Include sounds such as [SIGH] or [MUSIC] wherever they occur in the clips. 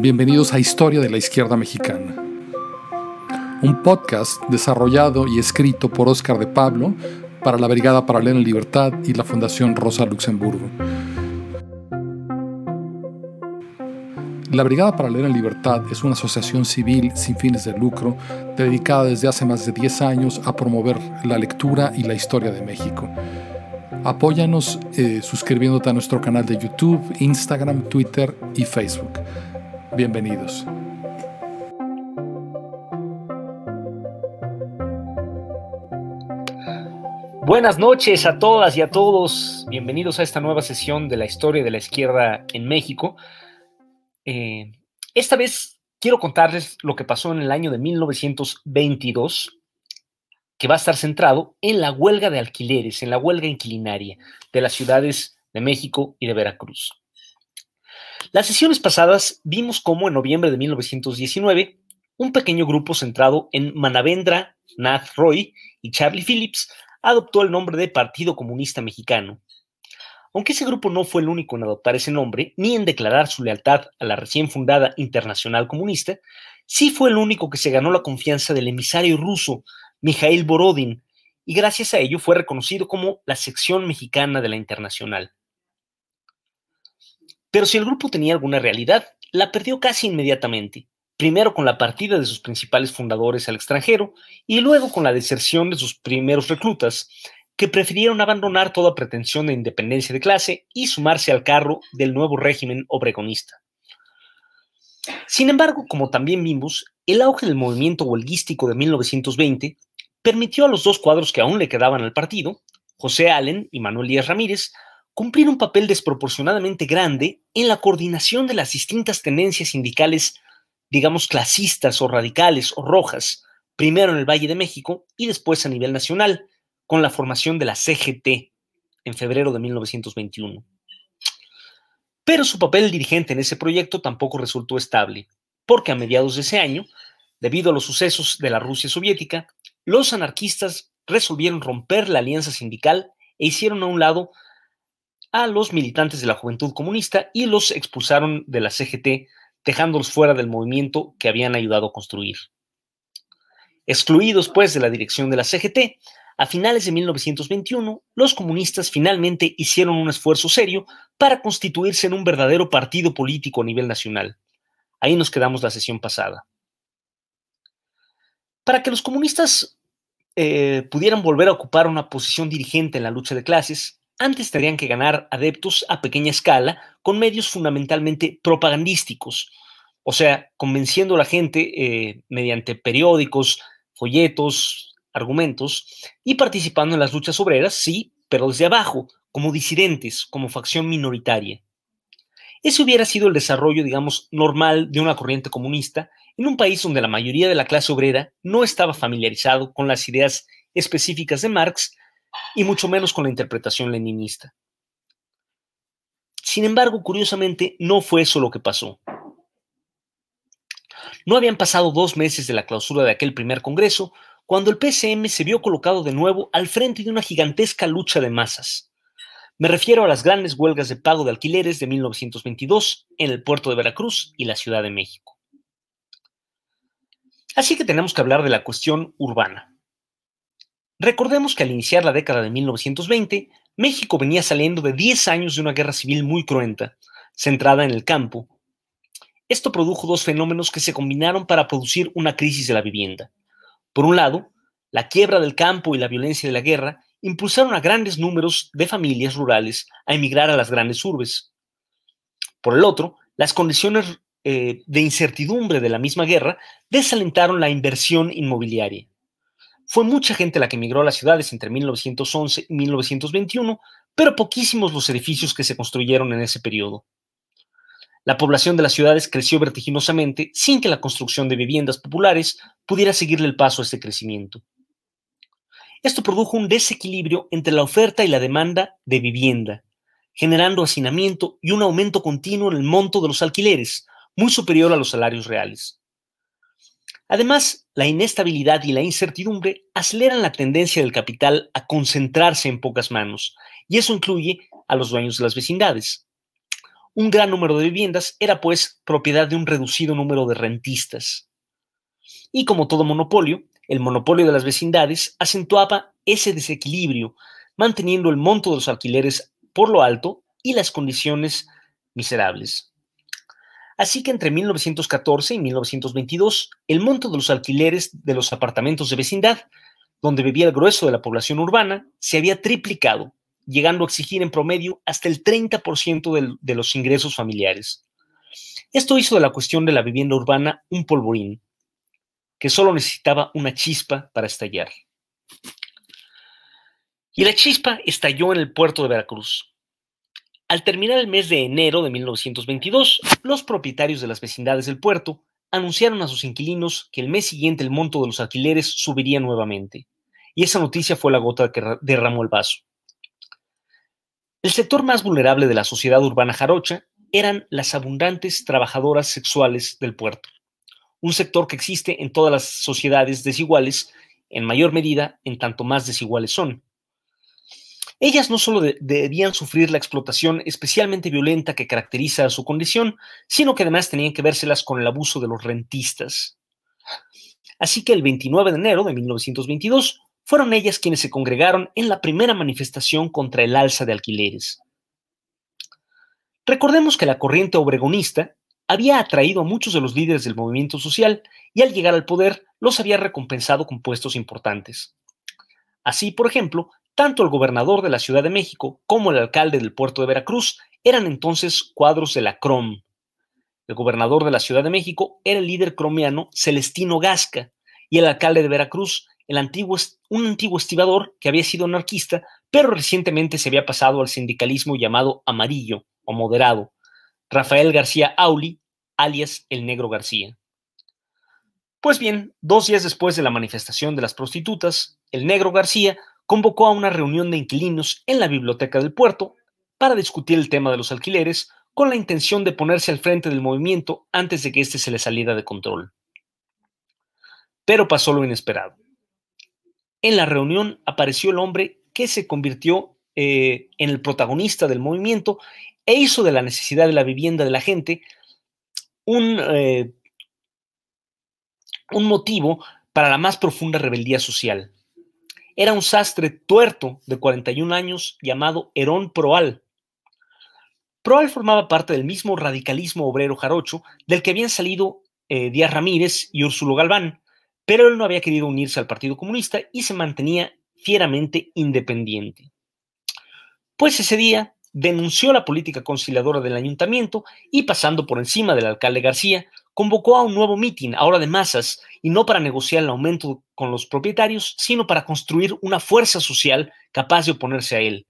Bienvenidos a Historia de la Izquierda Mexicana, un podcast desarrollado y escrito por Óscar de Pablo para la Brigada Paralela en Libertad y la Fundación Rosa Luxemburgo. La Brigada Paralela en Libertad es una asociación civil sin fines de lucro dedicada desde hace más de 10 años a promover la lectura y la historia de México. Apóyanos eh, suscribiéndote a nuestro canal de YouTube, Instagram, Twitter y Facebook. Bienvenidos. Buenas noches a todas y a todos. Bienvenidos a esta nueva sesión de la historia de la izquierda en México. Eh, esta vez quiero contarles lo que pasó en el año de 1922, que va a estar centrado en la huelga de alquileres, en la huelga inquilinaria de las ciudades de México y de Veracruz. Las sesiones pasadas vimos cómo en noviembre de 1919 un pequeño grupo centrado en Manavendra Nath Roy y Charlie Phillips adoptó el nombre de Partido Comunista Mexicano. Aunque ese grupo no fue el único en adoptar ese nombre, ni en declarar su lealtad a la recién fundada Internacional Comunista, sí fue el único que se ganó la confianza del emisario ruso Mikhail Borodin, y gracias a ello fue reconocido como la sección mexicana de la Internacional. Pero si el grupo tenía alguna realidad, la perdió casi inmediatamente, primero con la partida de sus principales fundadores al extranjero y luego con la deserción de sus primeros reclutas, que prefirieron abandonar toda pretensión de independencia de clase y sumarse al carro del nuevo régimen obregonista. Sin embargo, como también vimos, el auge del movimiento huelguístico de 1920 permitió a los dos cuadros que aún le quedaban al partido, José Allen y Manuel Díaz Ramírez, cumplir un papel desproporcionadamente grande en la coordinación de las distintas tendencias sindicales, digamos, clasistas o radicales o rojas, primero en el Valle de México y después a nivel nacional, con la formación de la CGT en febrero de 1921. Pero su papel dirigente en ese proyecto tampoco resultó estable, porque a mediados de ese año, debido a los sucesos de la Rusia soviética, los anarquistas resolvieron romper la alianza sindical e hicieron a un lado a los militantes de la Juventud Comunista y los expulsaron de la CGT, dejándolos fuera del movimiento que habían ayudado a construir. Excluidos, pues, de la dirección de la CGT, a finales de 1921, los comunistas finalmente hicieron un esfuerzo serio para constituirse en un verdadero partido político a nivel nacional. Ahí nos quedamos la sesión pasada. Para que los comunistas eh, pudieran volver a ocupar una posición dirigente en la lucha de clases, antes tendrían que ganar adeptos a pequeña escala con medios fundamentalmente propagandísticos, o sea, convenciendo a la gente eh, mediante periódicos, folletos, argumentos y participando en las luchas obreras, sí, pero desde abajo, como disidentes, como facción minoritaria. Ese hubiera sido el desarrollo, digamos, normal de una corriente comunista en un país donde la mayoría de la clase obrera no estaba familiarizado con las ideas específicas de Marx y mucho menos con la interpretación leninista. Sin embargo, curiosamente, no fue eso lo que pasó. No habían pasado dos meses de la clausura de aquel primer Congreso cuando el PCM se vio colocado de nuevo al frente de una gigantesca lucha de masas. Me refiero a las grandes huelgas de pago de alquileres de 1922 en el puerto de Veracruz y la Ciudad de México. Así que tenemos que hablar de la cuestión urbana. Recordemos que al iniciar la década de 1920, México venía saliendo de 10 años de una guerra civil muy cruenta, centrada en el campo. Esto produjo dos fenómenos que se combinaron para producir una crisis de la vivienda. Por un lado, la quiebra del campo y la violencia de la guerra impulsaron a grandes números de familias rurales a emigrar a las grandes urbes. Por el otro, las condiciones eh, de incertidumbre de la misma guerra desalentaron la inversión inmobiliaria. Fue mucha gente la que emigró a las ciudades entre 1911 y 1921, pero poquísimos los edificios que se construyeron en ese periodo. La población de las ciudades creció vertiginosamente sin que la construcción de viviendas populares pudiera seguirle el paso a este crecimiento. Esto produjo un desequilibrio entre la oferta y la demanda de vivienda, generando hacinamiento y un aumento continuo en el monto de los alquileres, muy superior a los salarios reales. Además, la inestabilidad y la incertidumbre aceleran la tendencia del capital a concentrarse en pocas manos, y eso incluye a los dueños de las vecindades. Un gran número de viviendas era pues propiedad de un reducido número de rentistas. Y como todo monopolio, el monopolio de las vecindades acentuaba ese desequilibrio, manteniendo el monto de los alquileres por lo alto y las condiciones miserables. Así que entre 1914 y 1922, el monto de los alquileres de los apartamentos de vecindad, donde vivía el grueso de la población urbana, se había triplicado, llegando a exigir en promedio hasta el 30% de, los ingresos familiares. Esto hizo de la cuestión de la vivienda urbana un polvorín, que solo necesitaba una chispa para estallar. Y la chispa estalló en el puerto de Veracruz. Al terminar el mes de enero de 1922, los propietarios de las vecindades del puerto anunciaron a sus inquilinos que el mes siguiente el monto de los alquileres subiría nuevamente. Y esa noticia fue la gota que derramó el vaso. El sector más vulnerable de la sociedad urbana jarocha eran las abundantes trabajadoras sexuales del puerto, un sector que existe en todas las sociedades desiguales, en mayor medida en tanto más desiguales son. Ellas no solo debían sufrir la explotación especialmente violenta que caracteriza a su condición, sino que además tenían que vérselas con el abuso de los rentistas. Así que el 29 de enero de 1922 fueron ellas quienes se congregaron en la primera manifestación contra el alza de alquileres. Recordemos que la corriente obregonista había atraído a muchos de los líderes del movimiento social y al llegar al poder los había recompensado con puestos importantes. Así, por ejemplo, tanto el gobernador de la Ciudad de México como el alcalde del puerto de Veracruz eran entonces cuadros de la CROM. El gobernador de la Ciudad de México era el líder cromiano Celestino Gasca y el alcalde de Veracruz, el antiguo, un antiguo estibador que había sido anarquista, pero recientemente se había pasado al sindicalismo llamado amarillo o moderado, Rafael García Auli, alias el Negro García. Pues bien, dos días después de la manifestación de las prostitutas, el Negro García convocó a una reunión de inquilinos en la biblioteca del puerto para discutir el tema de los alquileres con la intención de ponerse al frente del movimiento antes de que éste se le saliera de control. Pero pasó lo inesperado. En la reunión apareció el hombre que se convirtió eh, en el protagonista del movimiento e hizo de la necesidad de la vivienda de la gente un, eh, un motivo para la más profunda rebeldía social era un sastre tuerto de 41 años llamado Herón Proal. Proal formaba parte del mismo radicalismo obrero jarocho del que habían salido eh, Díaz Ramírez y Úrsulo Galván, pero él no había querido unirse al Partido Comunista y se mantenía fieramente independiente. Pues ese día denunció la política conciliadora del ayuntamiento y pasando por encima del alcalde García, convocó a un nuevo mitin, ahora de masas, y no para negociar el aumento con los propietarios, sino para construir una fuerza social capaz de oponerse a él,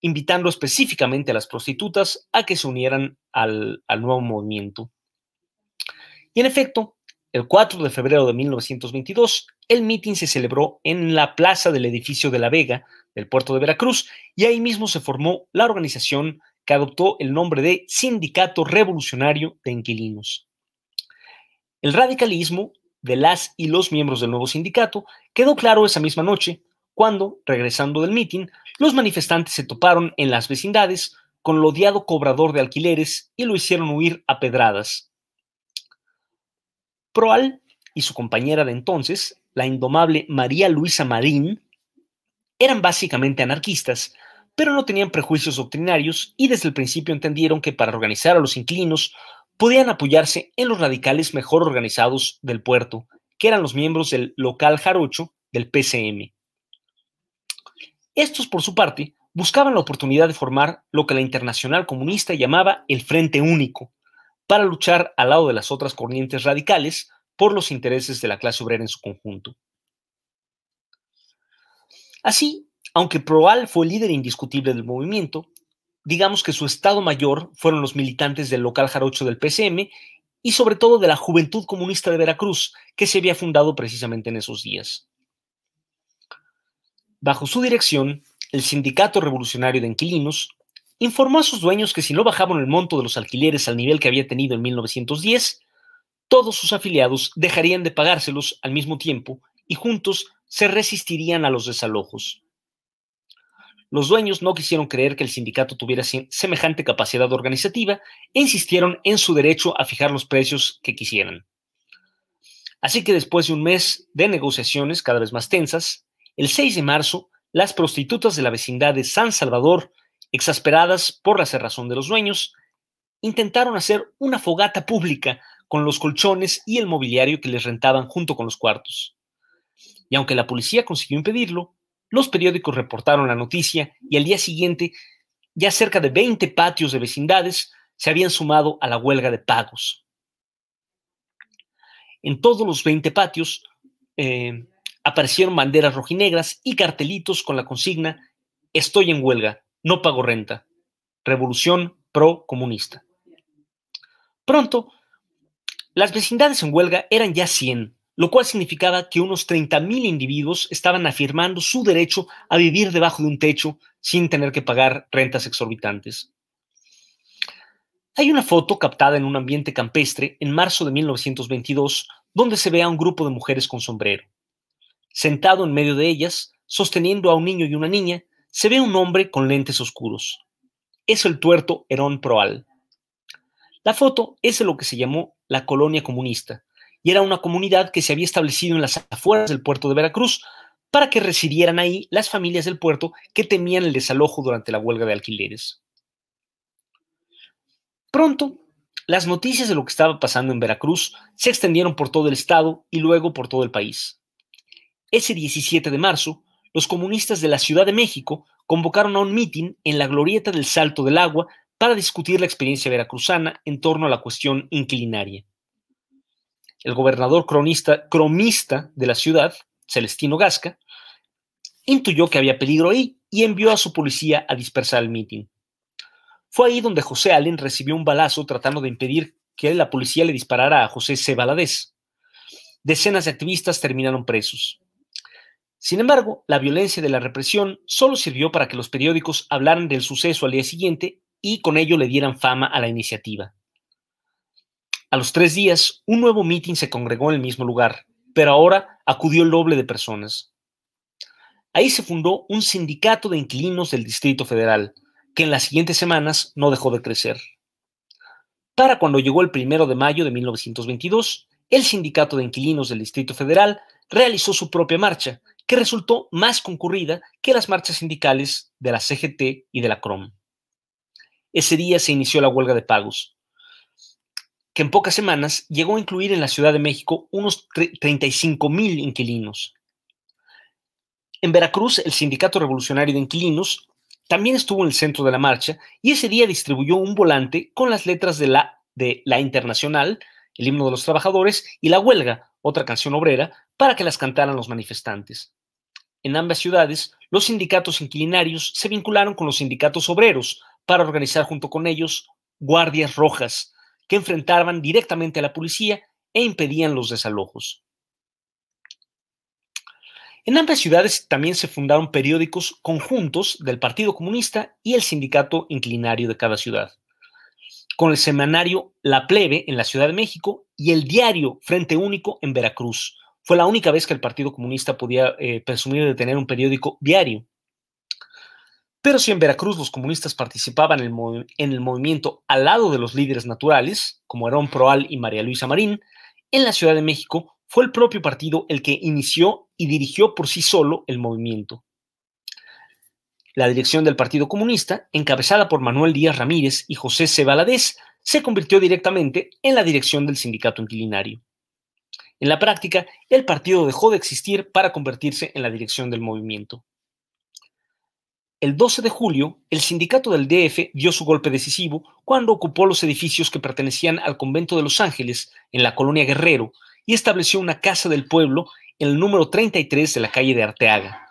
invitando específicamente a las prostitutas a que se unieran al, nuevo movimiento. Y en efecto, el 4 de febrero de 1922, el mitin se celebró en la plaza del edificio de La Vega, del puerto de Veracruz, y ahí mismo se formó la organización que adoptó el nombre de Sindicato Revolucionario de Inquilinos. El radicalismo de las y los miembros del nuevo sindicato quedó claro esa misma noche, cuando, regresando del mitin, los manifestantes se toparon en las vecindades con el odiado cobrador de alquileres y lo hicieron huir a pedradas. Proal y su compañera de entonces, la indomable María Luisa Marín, eran básicamente anarquistas, pero no tenían prejuicios doctrinarios y desde el principio entendieron que para organizar a los inquilinos podían apoyarse en los radicales mejor organizados del puerto, que eran los miembros del local jarocho del PCM. Estos, por su parte, buscaban la oportunidad de formar lo que la Internacional Comunista llamaba el Frente Único, para luchar al lado de las otras corrientes radicales por los intereses de la clase obrera en su conjunto. Así, aunque Proal fue el líder indiscutible del movimiento, digamos que su estado mayor fueron los militantes del local jarocho del PCM y sobre todo de la Juventud Comunista de Veracruz, que se había fundado precisamente en esos días. Bajo su dirección, el Sindicato Revolucionario de Inquilinos informó a sus dueños que si no bajaban el monto de los alquileres al nivel que había tenido en 1910, todos sus afiliados dejarían de pagárselos al mismo tiempo y juntos se resistirían a los desalojos. Los dueños no quisieron creer que el sindicato tuviera semejante capacidad organizativa e insistieron en su derecho a fijar los precios que quisieran. Así que después de un mes de negociaciones cada vez más tensas, el 6 de marzo, las prostitutas de la vecindad de San Salvador, exasperadas por la cerrazón de los dueños, intentaron hacer una fogata pública con los colchones y el mobiliario que les rentaban junto con los cuartos. Y aunque la policía consiguió impedirlo, los periódicos reportaron la noticia y al día siguiente ya cerca de 20 patios de vecindades se habían sumado a la huelga de pagos. En todos los 20 patios eh, aparecieron banderas rojinegras y cartelitos con la consigna Estoy en huelga, no pago renta. Revolución pro-comunista. Pronto, las vecindades en huelga eran ya 100, lo cual significaba que unos 30.000 individuos estaban afirmando su derecho a vivir debajo de un techo sin tener que pagar rentas exorbitantes. Hay una foto captada en un ambiente campestre en marzo de 1922 donde se ve a un grupo de mujeres con sombrero. Sentado en medio de ellas, sosteniendo a un niño y una niña, se ve un hombre con lentes oscuros. Es el tuerto Herón Proal. La foto es de lo que se llamó la colonia comunista, y era una comunidad que se había establecido en las afueras del puerto de Veracruz para que residieran ahí las familias del puerto que temían el desalojo durante la huelga de alquileres. Pronto, las noticias de lo que estaba pasando en Veracruz se extendieron por todo el estado y luego por todo el país. Ese 17 de marzo, los comunistas de la Ciudad de México convocaron a un mitin en la glorieta del Salto del Agua para discutir la experiencia veracruzana en torno a la cuestión inclinaria. El gobernador cronista, cromista de la ciudad, Celestino Gasca, intuyó que había peligro ahí y envió a su policía a dispersar el mitin. Fue ahí donde José Allen recibió un balazo tratando de impedir que la policía le disparara a José C. Valadez. Decenas de activistas terminaron presos. Sin embargo, la violencia de la represión solo sirvió para que los periódicos hablaran del suceso al día siguiente y con ello le dieran fama a la iniciativa. A los tres días, un nuevo mitin se congregó en el mismo lugar, pero ahora acudió el doble de personas. Ahí se fundó un sindicato de inquilinos del Distrito Federal, que en las siguientes semanas no dejó de crecer. Para cuando llegó el primero de mayo de 1922, el sindicato de inquilinos del Distrito Federal realizó su propia marcha que resultó más concurrida que las marchas sindicales de la CGT y de la CROM. Ese día se inició la huelga de pagos, que en pocas semanas llegó a incluir en la Ciudad de México unos 35 mil inquilinos. En Veracruz, el Sindicato Revolucionario de Inquilinos también estuvo en el centro de la marcha y ese día distribuyó un volante con las letras de la, de la Internacional, el himno de los trabajadores, y la huelga, otra canción obrera, para que las cantaran los manifestantes. En ambas ciudades, los sindicatos inquilinarios se vincularon con los sindicatos obreros para organizar junto con ellos guardias rojas que enfrentaban directamente a la policía e impedían los desalojos. En ambas ciudades también se fundaron periódicos conjuntos del Partido Comunista y el sindicato inclinario de cada ciudad, con el semanario La Plebe en la Ciudad de México y el diario Frente Único en Veracruz, fue la única vez que el Partido Comunista podía eh, presumir de tener un periódico diario. Pero si en Veracruz los comunistas participaban en el, en el movimiento al lado de los líderes naturales, como Herón Proal y María Luisa Marín, en la Ciudad de México fue el propio partido el que inició y dirigió por sí solo el movimiento. La dirección del Partido Comunista, encabezada por Manuel Díaz Ramírez y José C. Valadez, se convirtió directamente en la dirección del sindicato inquilinario. En la práctica, el partido dejó de existir para convertirse en la dirección del movimiento. El 12 de julio, el sindicato del DF dio su golpe decisivo cuando ocupó los edificios que pertenecían al convento de Los Ángeles, en la colonia Guerrero, y estableció una casa del pueblo en el número 33 de la calle de Arteaga.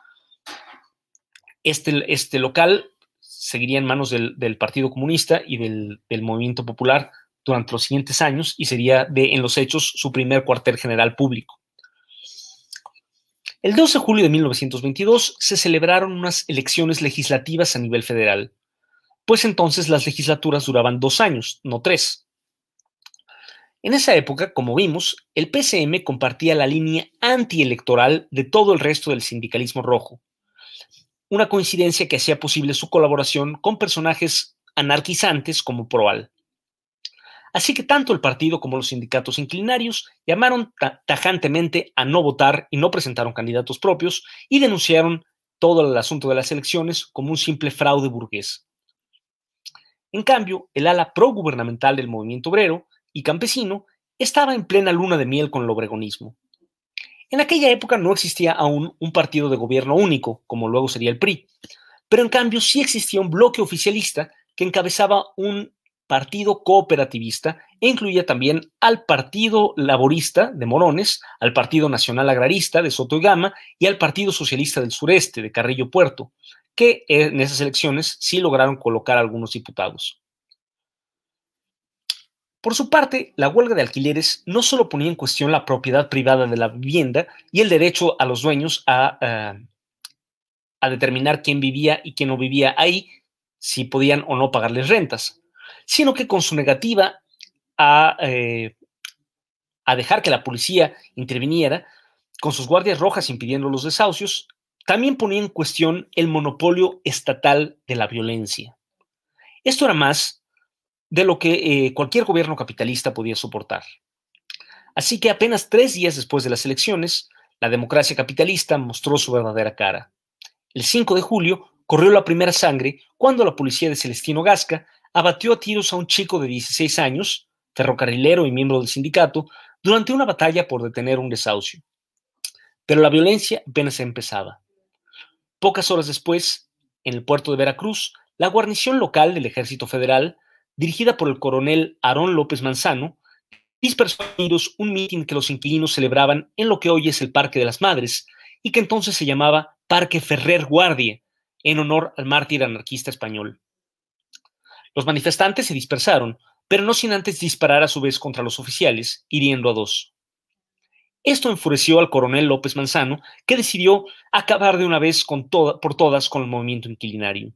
Este, este local seguiría en manos del, Partido Comunista y del, del Movimiento Popular durante los siguientes años y sería de, en los hechos, su primer cuartel general público. El 12 de julio de 1922 se celebraron unas elecciones legislativas a nivel federal, pues entonces las legislaturas duraban dos años, no tres. En esa época, como vimos, el PCM compartía la línea antielectoral de todo el resto del sindicalismo rojo. una coincidencia que hacía posible su colaboración con personajes anarquizantes como Proal. Así que tanto el partido como los sindicatos inclinarios llamaron tajantemente a no votar y no presentaron candidatos propios y denunciaron todo el asunto de las elecciones como un simple fraude burgués. En cambio, el ala pro-gubernamental del movimiento obrero y campesino estaba en plena luna de miel con el obregonismo. En aquella época no existía aún un partido de gobierno único, como luego sería el PRI, pero en cambio sí existía un bloque oficialista que encabezaba un partido cooperativista e incluía también al Partido Laborista de Morones, al Partido Nacional Agrarista de Soto y Gama y al Partido Socialista del Sureste de Carrillo Puerto, que en esas elecciones sí lograron colocar algunos diputados. Por su parte, la huelga de alquileres no solo ponía en cuestión la propiedad privada de la vivienda y el derecho a los dueños a, eh, a determinar quién vivía y quién no vivía ahí, si podían o no pagarles rentas, sino que con su negativa a, eh, a dejar que la policía interviniera, con sus guardias rojas impidiendo los desahucios, también ponía en cuestión el monopolio estatal de la violencia. Esto era más de lo que eh, cualquier gobierno capitalista podía soportar. Así que apenas tres días después de las elecciones, la democracia capitalista mostró su verdadera cara. El 5 de julio corrió la primera sangre cuando la policía de Celestino Gasca abatió a tiros a un chico de 16 años, ferrocarrilero y miembro del sindicato, durante una batalla por detener un desahucio. Pero la violencia apenas empezaba. Pocas horas después, en el puerto de Veracruz, la guarnición local del Ejército Federal, dirigida por el coronel Aarón López Manzano, dispersó a tiros un mitin que los inquilinos celebraban en lo que hoy es el Parque de las Madres y que entonces se llamaba Parque Ferrer Guardia, en honor al mártir anarquista español. Los manifestantes se dispersaron, pero no sin antes disparar a su vez contra los oficiales, hiriendo a dos. Esto enfureció al coronel López Manzano, que decidió acabar de una vez por todas con el movimiento inquilinario.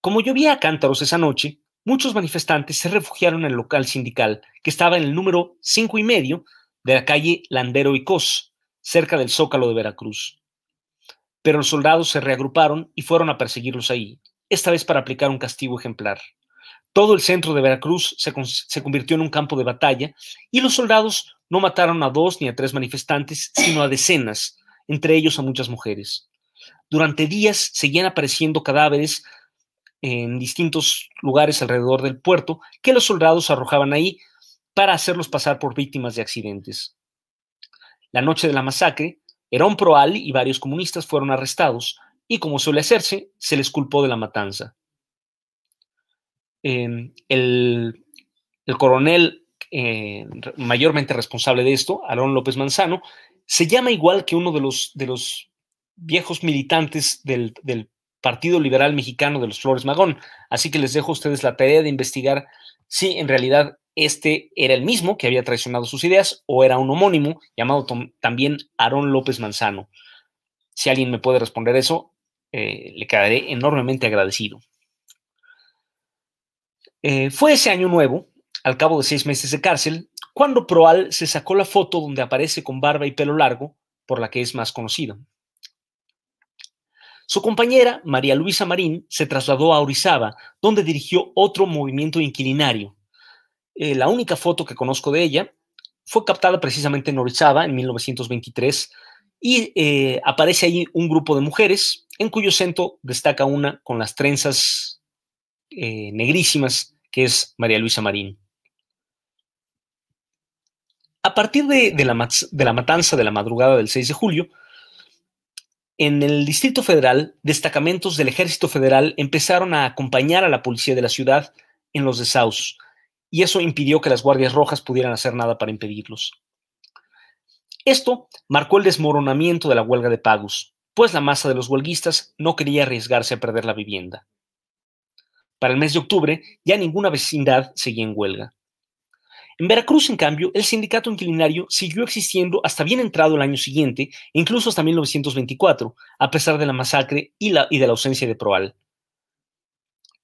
Como llovía a cántaros esa noche, muchos manifestantes se refugiaron en el local sindical, que estaba en el número cinco y medio de la calle Landero y Cos, cerca del Zócalo de Veracruz. Pero los soldados se reagruparon y fueron a perseguirlos ahí, esta vez para aplicar un castigo ejemplar. Todo el centro de Veracruz se, convirtió en un campo de batalla y los soldados no mataron a dos ni a tres manifestantes, sino a decenas, entre ellos a muchas mujeres. Durante días seguían apareciendo cadáveres en distintos lugares alrededor del puerto que los soldados arrojaban ahí para hacerlos pasar por víctimas de accidentes. La noche de la masacre, Herón Proal y varios comunistas fueron arrestados, y como suele hacerse, se les culpó de la matanza. Em, el, coronel eh, mayormente responsable de esto, Aarón López Manzano, se llama igual que uno de los, viejos militantes del, del, Partido Liberal Mexicano de los Flores Magón. Así que les dejo a ustedes la tarea de investigar si en realidad este era el mismo que había traicionado sus ideas o era un homónimo llamado también Aarón López Manzano. Si alguien me puede responder eso, eh, le quedaré enormemente agradecido. Eh, fue ese año nuevo, al cabo de seis meses de cárcel, cuando Proal se sacó la foto donde aparece con barba y pelo largo, por la que es más conocido. Su compañera, María Luisa Marín, se trasladó a Orizaba, donde dirigió otro movimiento inquilinario. Eh, la única foto que conozco de ella fue captada precisamente en Orizaba en 1923 y aparece ahí un grupo de mujeres en cuyo centro destaca una con las trenzas eh, negrísimas, que es María Luisa Marín. A partir de, la, de la matanza de la madrugada del 6 de julio, en el Distrito Federal, destacamentos del Ejército Federal empezaron a acompañar a la policía de la ciudad en los desahucios, y eso impidió que las Guardias Rojas pudieran hacer nada para impedirlos. Esto marcó el desmoronamiento de la huelga de pagos, pues la masa de los huelguistas no quería arriesgarse a perder la vivienda. Para el mes de octubre ya ninguna vecindad seguía en huelga. En Veracruz, en cambio, el sindicato inquilinario siguió existiendo hasta bien entrado el año siguiente, incluso hasta 1924, a pesar de la masacre y, la, de la ausencia de Proal.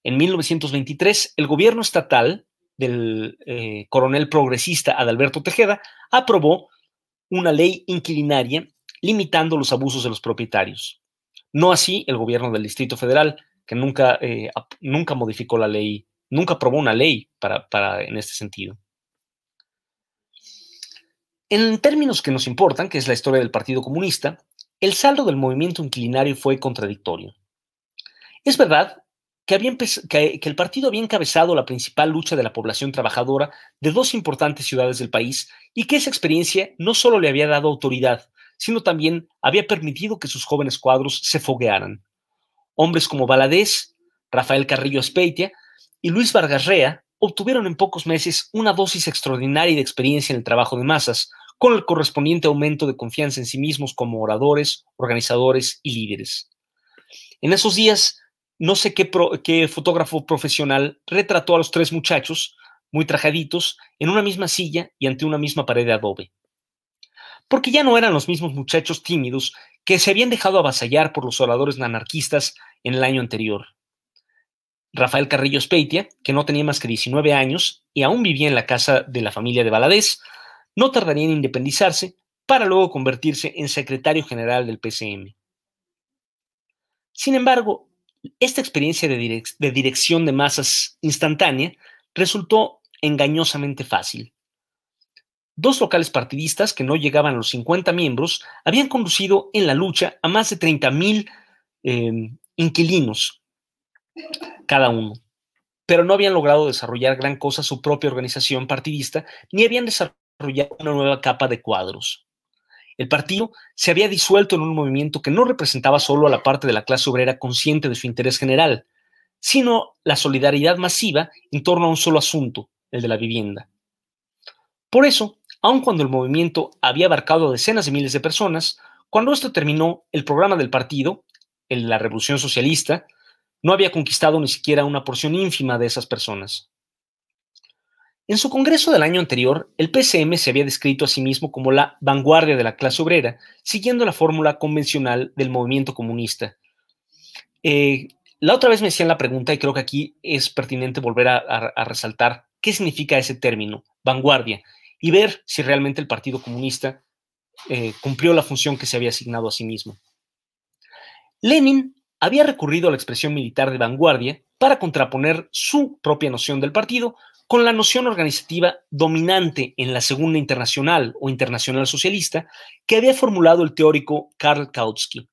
En 1923, el gobierno estatal del eh, coronel progresista Adalberto Tejeda aprobó una ley inquilinaria limitando los abusos de los propietarios. No así el gobierno del Distrito Federal, que nunca, eh, nunca modificó la ley, nunca aprobó una ley para, para, en este sentido. En términos que nos importan, que es la historia del Partido Comunista, el saldo del movimiento inquilinario fue contradictorio. Es verdad que, el partido había encabezado la principal lucha de la población trabajadora de dos importantes ciudades del país y que esa experiencia no solo le había dado autoridad, sino también había permitido que sus jóvenes cuadros se foguearan. Hombres como Valadez, Rafael Carrillo Espeitia y Luis Vargas obtuvieron en pocos meses una dosis extraordinaria de experiencia en el trabajo de masas, con el correspondiente aumento de confianza en sí mismos como oradores, organizadores y líderes. En esos días, no sé qué, fotógrafo profesional retrató a los tres muchachos, muy trajaditos, en una misma silla y ante una misma pared de adobe. Porque ya no eran los mismos muchachos tímidos que se habían dejado avasallar por los oradores anarquistas en el año anterior. Rafael Carrillo Speitia, que no tenía más que 19 años y aún vivía en la casa de la familia de Valadez, no tardaría en independizarse para luego convertirse en secretario general del PCM. Sin embargo, esta experiencia de, dirección de masas instantánea resultó engañosamente fácil. Dos locales partidistas que no llegaban a los 50 miembros habían conducido en la lucha a más de 30.000 eh, inquilinos cada uno, pero no habían logrado desarrollar gran cosa su propia organización partidista ni habían desarrollado una nueva capa de cuadros. El partido se había disuelto en un movimiento que no representaba solo a la parte de la clase obrera consciente de su interés general, sino la solidaridad masiva en torno a un solo asunto, el de la vivienda. Por eso, aun cuando el movimiento había abarcado decenas de miles de personas, cuando esto terminó, el programa del partido, el de la Revolución Socialista, no había conquistado ni siquiera una porción ínfima de esas personas. En su congreso del año anterior, el PCM se había descrito a sí mismo como la vanguardia de la clase obrera, siguiendo la fórmula convencional del movimiento comunista. Eh, la otra vez me hacían la pregunta, y creo que aquí es pertinente volver a, resaltar qué significa ese término, vanguardia, y ver si realmente el Partido Comunista eh, cumplió la función que se había asignado a sí mismo. Lenin había recurrido a la expresión militar de vanguardia para contraponer su propia noción del partido con la noción organizativa dominante en la Segunda Internacional o Internacional Socialista que había formulado el teórico Karl Kautsky.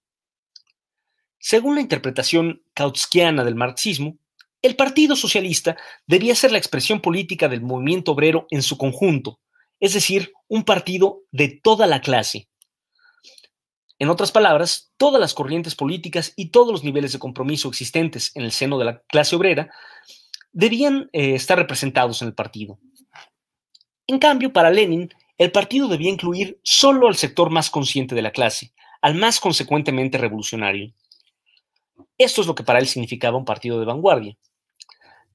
Según la interpretación kautskiana del marxismo, el Partido Socialista debía ser la expresión política del movimiento obrero en su conjunto, es decir, un partido de toda la clase. En otras palabras, todas las corrientes políticas y todos los niveles de compromiso existentes en el seno de la clase obrera debían eh, estar representados en el partido. En cambio, para Lenin, el partido debía incluir solo al sector más consciente de la clase, al más consecuentemente revolucionario. Esto es lo que para él significaba un partido de vanguardia.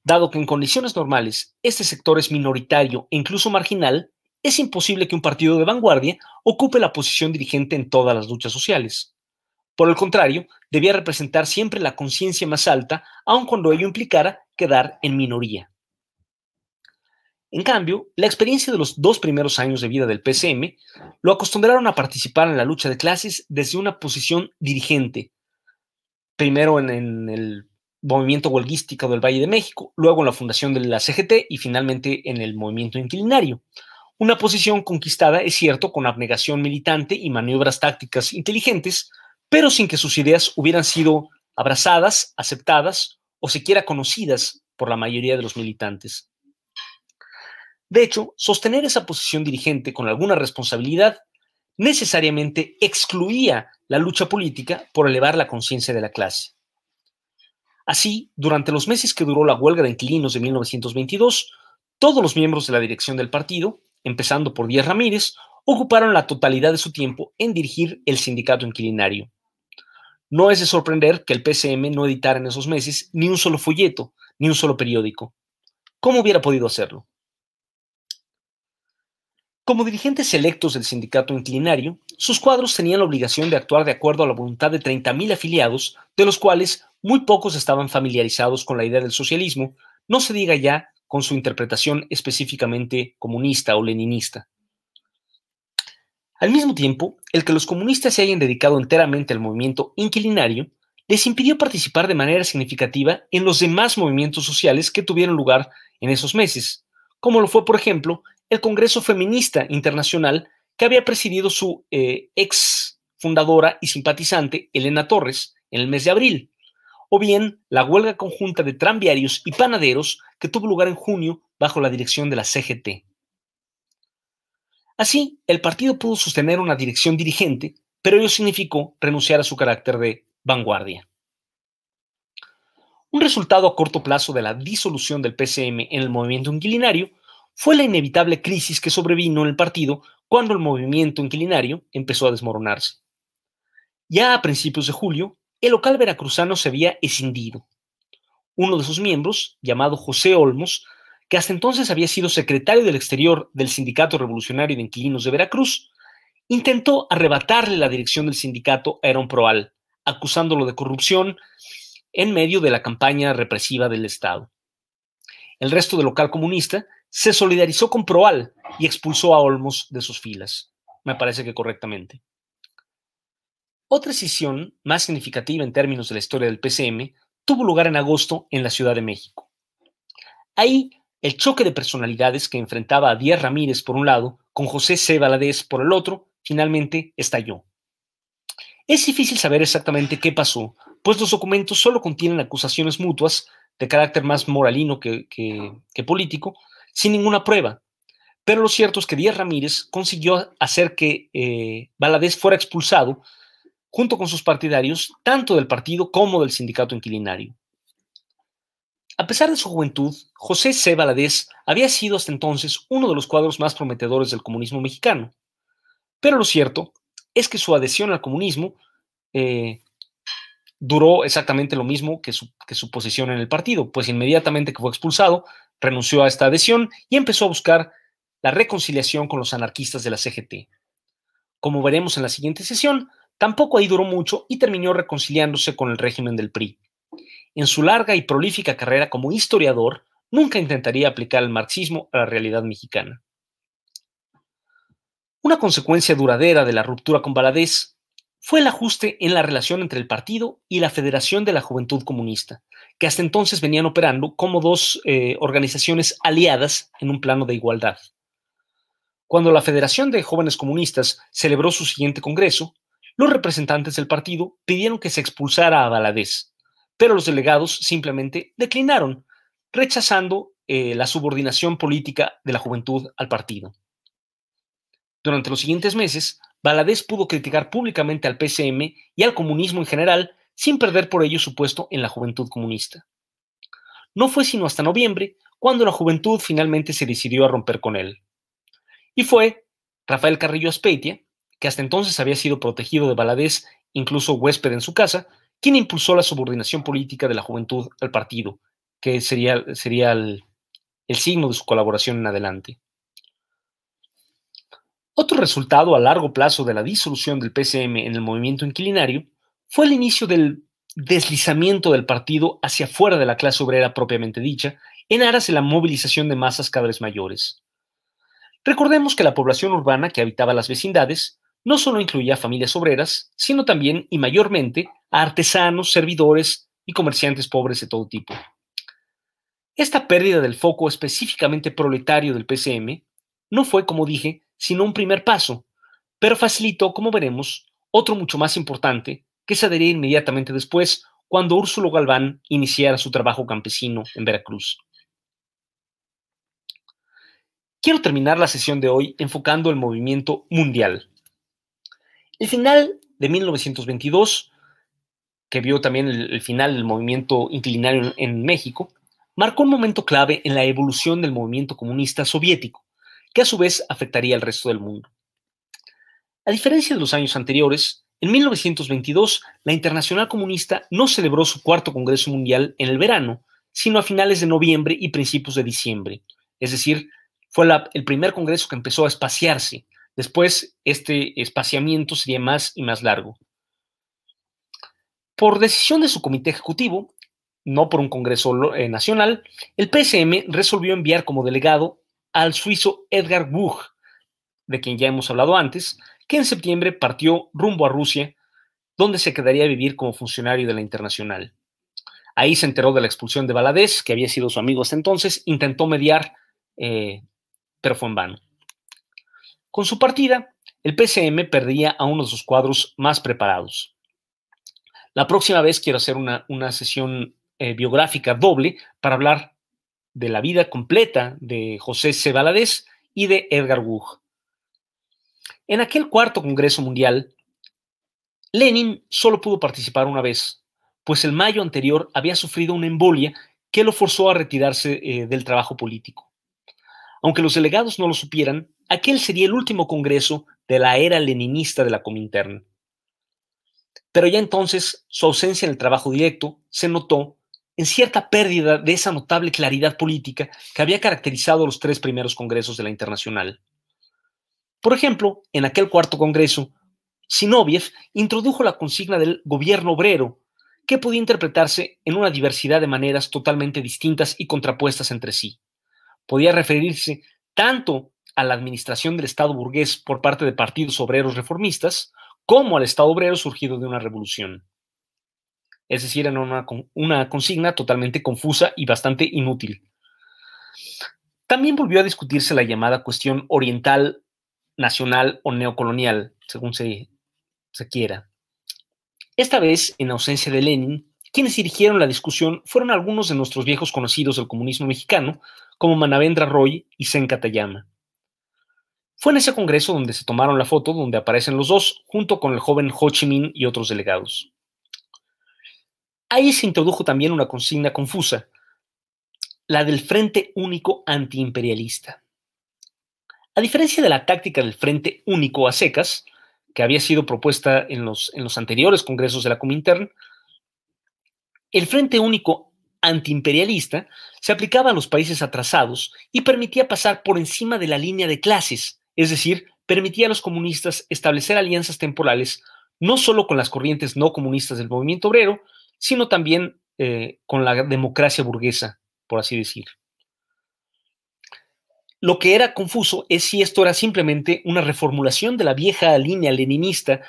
Dado que en condiciones normales este sector es minoritario e incluso marginal, es imposible que un partido de vanguardia ocupe la posición dirigente en todas las luchas sociales. Por el contrario, debía representar siempre la conciencia más alta, aun cuando ello implicara quedar en minoría. En cambio, la experiencia de los dos primeros años de vida del PCM lo acostumbraron a participar en la lucha de clases desde una posición dirigente, primero en, el movimiento huelguístico del Valle de México, luego en la fundación de la CGT y finalmente en el movimiento inquilinario. Una posición conquistada, es cierto, con abnegación militante y maniobras tácticas inteligentes, pero sin que sus ideas hubieran sido abrazadas, aceptadas o siquiera conocidas por la mayoría de los militantes. De hecho, sostener esa posición dirigente con alguna responsabilidad necesariamente excluía la lucha política por elevar la conciencia de la clase. Así, durante los meses que duró la huelga de inquilinos de 1922, todos los miembros de la dirección del partido, empezando por Díaz Ramírez, ocuparon la totalidad de su tiempo en dirigir el sindicato inquilinario. No es de sorprender que el PCM no editara en esos meses ni un solo folleto, ni un solo periódico. ¿Cómo hubiera podido hacerlo? Como dirigentes electos del sindicato inclinario, sus cuadros tenían la obligación de actuar de acuerdo a la voluntad de 30.000 afiliados, de los cuales muy pocos estaban familiarizados con la idea del socialismo, no se diga ya con su interpretación específicamente comunista o leninista. Al mismo tiempo, el que los comunistas se hayan dedicado enteramente al movimiento inquilinario les impidió participar de manera significativa en los demás movimientos sociales que tuvieron lugar en esos meses, como lo fue, por ejemplo, el Congreso Feminista Internacional que había presidido su eh, ex fundadora y simpatizante Elena Torres en el mes de abril, o bien la huelga conjunta de tranviarios y panaderos que tuvo lugar en junio bajo la dirección de la CGT. Así, el partido pudo sostener una dirección dirigente, pero ello significó renunciar a su carácter de vanguardia. Un resultado a corto plazo de la disolución del PCM en el movimiento inquilinario fue la inevitable crisis que sobrevino en el partido cuando el movimiento inquilinario empezó a desmoronarse. Ya a principios de julio, el local veracruzano se había escindido. Uno de sus miembros, llamado José Olmos, que hasta entonces había sido secretario del exterior del Sindicato Revolucionario de Inquilinos de Veracruz, intentó arrebatarle la dirección del sindicato a Aaron Proal, acusándolo de corrupción en medio de la campaña represiva del Estado. El resto del local comunista se solidarizó con Proal y expulsó a Olmos de sus filas. Me parece que correctamente. Otra decisión más significativa en términos de la historia del PCM tuvo lugar en agosto en la Ciudad de México. Ahí el choque de personalidades que enfrentaba a Díaz Ramírez por un lado con José C. Valadez por el otro finalmente estalló. Es difícil saber exactamente qué pasó, pues los documentos solo contienen acusaciones mutuas de carácter más moralino que, político, sin ninguna prueba. Pero lo cierto es que Díaz Ramírez consiguió hacer que eh, fuera expulsado junto con sus partidarios, tanto del partido como del sindicato inquilinario. A pesar de su juventud, José C. Valadez había sido hasta entonces uno de los cuadros más prometedores del comunismo mexicano. Pero lo cierto es que su adhesión al comunismo eh, duró exactamente lo mismo que su, que su posición en el partido, pues inmediatamente que fue expulsado, renunció a esta adhesión y empezó a buscar la reconciliación con los anarquistas de la CGT. Como veremos en la siguiente sesión, tampoco ahí duró mucho y terminó reconciliándose con el régimen del PRI. En su larga y prolífica carrera como historiador, nunca intentaría aplicar el marxismo a la realidad mexicana. Una consecuencia duradera de la ruptura con Valadez fue el ajuste en la relación entre el partido y la Federación de la Juventud Comunista, que hasta entonces venían operando como dos eh, organizaciones aliadas en un plano de igualdad. Cuando la Federación de Jóvenes Comunistas celebró su siguiente congreso, los representantes del partido pidieron que se expulsara a Valadez, pero los delegados simplemente declinaron, rechazando eh, la subordinación política de la juventud al partido. Durante los siguientes meses, Valadez pudo criticar públicamente al PCM y al comunismo en general, sin perder por ello su puesto en la juventud comunista. No fue sino hasta noviembre cuando la juventud finalmente se decidió a romper con él. Y fue Rafael Carrillo Aspeitia, que hasta entonces había sido protegido de Valadez, incluso huésped en su casa, ¿Quién impulsó la subordinación política de la juventud al partido, que sería, sería el, signo de su colaboración en adelante. Otro resultado a largo plazo de la disolución del PCM en el movimiento inquilinario fue el inicio del deslizamiento del partido hacia fuera de la clase obrera propiamente dicha, en aras de la movilización de masas cada vez mayores. Recordemos que la población urbana que habitaba las vecindades no solo incluía familias obreras, sino también y mayormente a artesanos, servidores y comerciantes pobres de todo tipo. Esta pérdida del foco específicamente proletario del PCM no fue, como dije, sino un primer paso, pero facilitó, como veremos, otro mucho más importante que se daría inmediatamente después, cuando Úrsulo Galván iniciara su trabajo campesino en Veracruz. Quiero terminar la sesión de hoy enfocando el movimiento mundial. El final de 1922, que vio también el, final del movimiento inclinario en, México, marcó un momento clave en la evolución del movimiento comunista soviético, que a su vez afectaría al resto del mundo. A diferencia de los años anteriores, en 1922 la Internacional Comunista no celebró su cuarto Congreso Mundial en el verano, sino a finales de noviembre y principios de diciembre. Es decir, fue el primer congreso que empezó a espaciarse, Después, este espaciamiento sería más y más largo. Por decisión de su comité ejecutivo, no por un Congreso eh, Nacional, el PSM resolvió enviar como delegado al suizo Edgar Buch, de quien ya hemos hablado antes, que en septiembre partió rumbo a Rusia, donde se quedaría a vivir como funcionario de la Internacional. Ahí se enteró de la expulsión de Valadez, que había sido su amigo hasta entonces, intentó mediar, eh, pero fue en vano. Con su partida, el PCM perdía a uno de sus cuadros más preparados. La próxima vez quiero hacer una, sesión eh, biográfica doble para hablar de la vida completa de José C. Valadez y de Edgar Wug. En aquel cuarto Congreso Mundial, Lenin solo pudo participar una vez, pues el mayo anterior había sufrido una embolia que lo forzó a retirarse eh, del trabajo político. Aunque los delegados no lo supieran, aquel sería el último congreso de la era leninista de la Comintern. Pero ya entonces su ausencia en el trabajo directo se notó en cierta pérdida de esa notable claridad política que había caracterizado los tres primeros congresos de la Internacional. Por ejemplo, en aquel cuarto congreso, Sinoviev introdujo la consigna del gobierno obrero, que podía interpretarse en una diversidad de maneras totalmente distintas y contrapuestas entre sí. Podía referirse tanto a la administración del Estado burgués por parte de partidos obreros reformistas, como al Estado obrero surgido de una revolución. Es decir, era una, consigna totalmente confusa y bastante inútil. También volvió a discutirse la llamada cuestión oriental nacional o neocolonial, según se, quiera. Esta vez, en ausencia de Lenin, quienes dirigieron la discusión fueron algunos de nuestros viejos conocidos del comunismo mexicano, como Manavendra Roy y Sen Katayama. Fue en ese congreso donde se tomaron la foto donde aparecen los dos, junto con el joven Ho Chi Minh y otros delegados. Ahí se introdujo también una consigna confusa, la del Frente Único Antiimperialista. A diferencia de la táctica del Frente Único a secas, que había sido propuesta en los, en los anteriores congresos de la Comintern, el Frente Único antiimperialista se aplicaba a los países atrasados y permitía pasar por encima de la línea de clases, es decir, permitía a los comunistas establecer alianzas temporales no solo con las corrientes no comunistas del movimiento obrero, sino también eh, con la democracia burguesa, por así decir. Lo que era confuso es si esto era simplemente una reformulación de la vieja línea leninista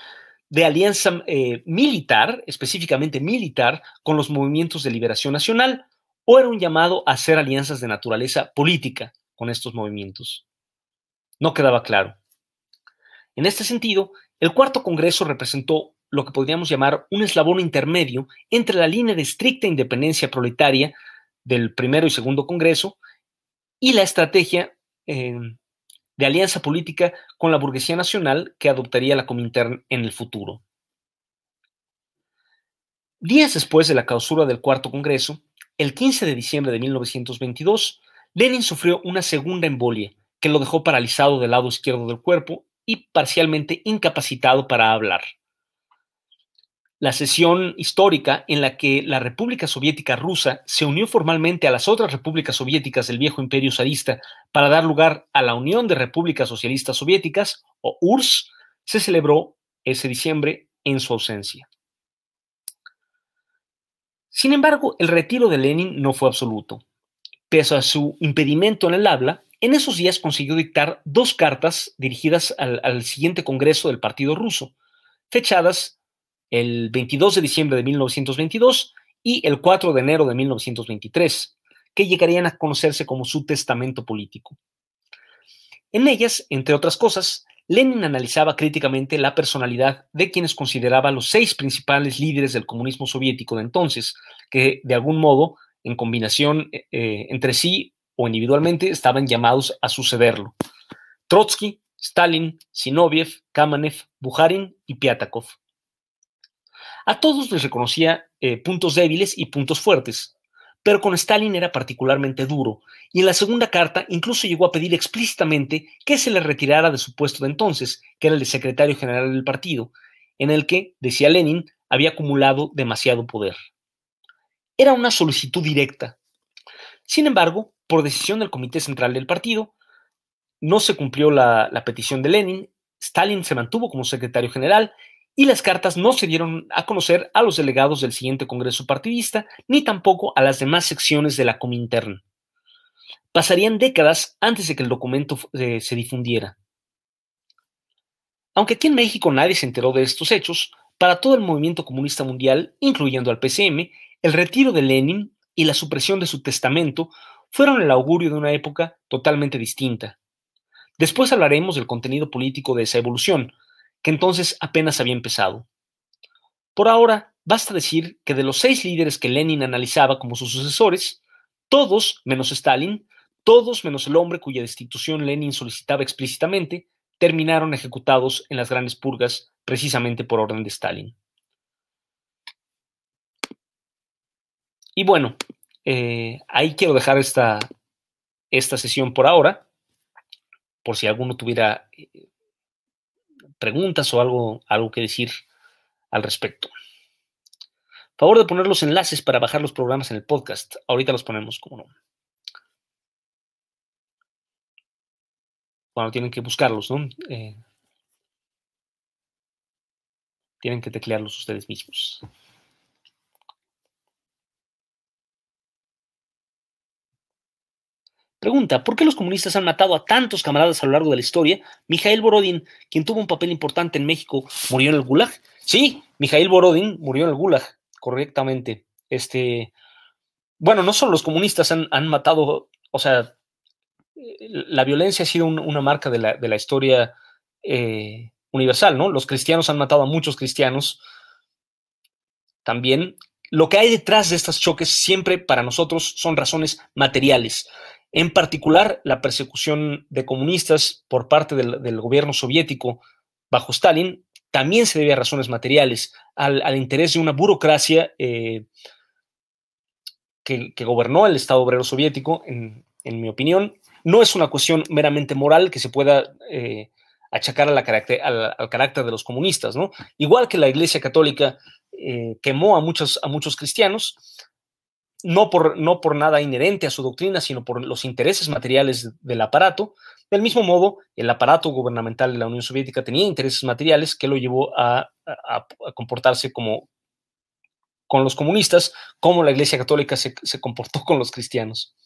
de alianza eh, militar, específicamente militar, con los movimientos de liberación nacional, o era un llamado a hacer alianzas de naturaleza política con estos movimientos. No quedaba claro. En este sentido, el cuarto Congreso representó lo que podríamos llamar un eslabón intermedio entre la línea de estricta independencia proletaria del primero y segundo Congreso y la estrategia Em, de alianza política con la burguesía nacional que adoptaría la Comintern en el futuro. Días después de la clausura del cuarto Congreso, el 15 de diciembre de 1922, Lenin sufrió una segunda embolia que lo dejó paralizado del lado izquierdo del cuerpo y parcialmente incapacitado para hablar la sesión histórica en la que la República Soviética rusa se unió formalmente a las otras repúblicas soviéticas del viejo imperio zarista para dar lugar a la Unión de Repúblicas Socialistas Soviéticas, o URSS, se celebró ese diciembre en su ausencia. Sin embargo, el retiro de Lenin no fue absoluto. Pese a su impedimento en el habla, en esos días consiguió dictar dos cartas dirigidas al, siguiente Congreso del Partido Ruso, fechadas el 22 de diciembre de 1922 y el 4 de enero de 1923, que llegarían a conocerse como su testamento político. En ellas, entre otras cosas, Lenin analizaba críticamente la personalidad de quienes consideraba los seis principales líderes del comunismo soviético de entonces, que de algún modo, en combinación eh, eh, entre sí o individualmente, estaban llamados a sucederlo. Trotsky, Stalin, Zinoviev, Kamenev, Bukharin y Piatakov. A todos les reconocía eh, puntos débiles y puntos fuertes, pero con Stalin era particularmente duro, y en la segunda carta incluso llegó a pedir explícitamente que se le retirara de su puesto de entonces, que era el de secretario general del partido, en el que, decía Lenin, había acumulado demasiado poder. Era una solicitud directa. Sin embargo, por decisión del Comité Central del partido, no se cumplió la petición de Lenin, Stalin se mantuvo como secretario general y las cartas no se dieron a conocer a los delegados del siguiente Congreso partidista, ni tampoco a las demás secciones de la Comintern. Pasarían décadas antes de que el documento eh, se difundiera. Aunque aquí en México nadie se enteró de estos hechos, para todo el movimiento comunista mundial, incluyendo al PCM, el retiro de Lenin y la supresión de su testamento fueron el augurio de una época totalmente distinta. Después hablaremos del contenido político de esa evolución, que entonces apenas había empezado. Por ahora, basta decir que de los seis líderes que Lenin analizaba como sus sucesores, todos, menos Stalin, todos menos el hombre cuya destitución Lenin solicitaba explícitamente, terminaron ejecutados en las grandes purgas precisamente por orden de Stalin. Y bueno, eh, ahí quiero dejar esta, esta sesión por ahora, por si alguno tuviera eh, preguntas o algo, algo que decir al respecto. Favor de poner los enlaces para bajar los programas en el podcast. Ahorita los ponemos, como no. Bueno, tienen que buscarlos, ¿no? Eh, tienen que teclearlos ustedes mismos. Pregunta, ¿por qué los comunistas han matado a tantos camaradas a lo largo de la historia? Mijail Borodin, quien tuvo un papel importante en México, murió en el Gulag. Sí, Mijail Borodin murió en el Gulag, correctamente. Este, bueno, no solo los comunistas han, matado, o sea, la violencia ha sido una marca de la, historia eh, universal, ¿no? Los cristianos han matado a muchos cristianos. También lo que hay detrás de estos choques siempre para nosotros son razones materiales. En particular, la persecución de comunistas por parte del, gobierno soviético bajo Stalin también se debe a razones materiales, al, interés de una burocracia eh, que, gobernó el Estado obrero soviético, en mi opinión, no es una cuestión meramente moral que se pueda eh, achacar al, carácter de los comunistas. Igual que la Iglesia Católica eh, quemó a muchos cristianos, no por, no por nada inherente a su doctrina, sino por los intereses materiales del aparato. Del mismo modo, el aparato gubernamental de la Unión Soviética tenía intereses materiales que lo llevó a, comportarse como con los comunistas, como la Iglesia Católica se comportó con los cristianos.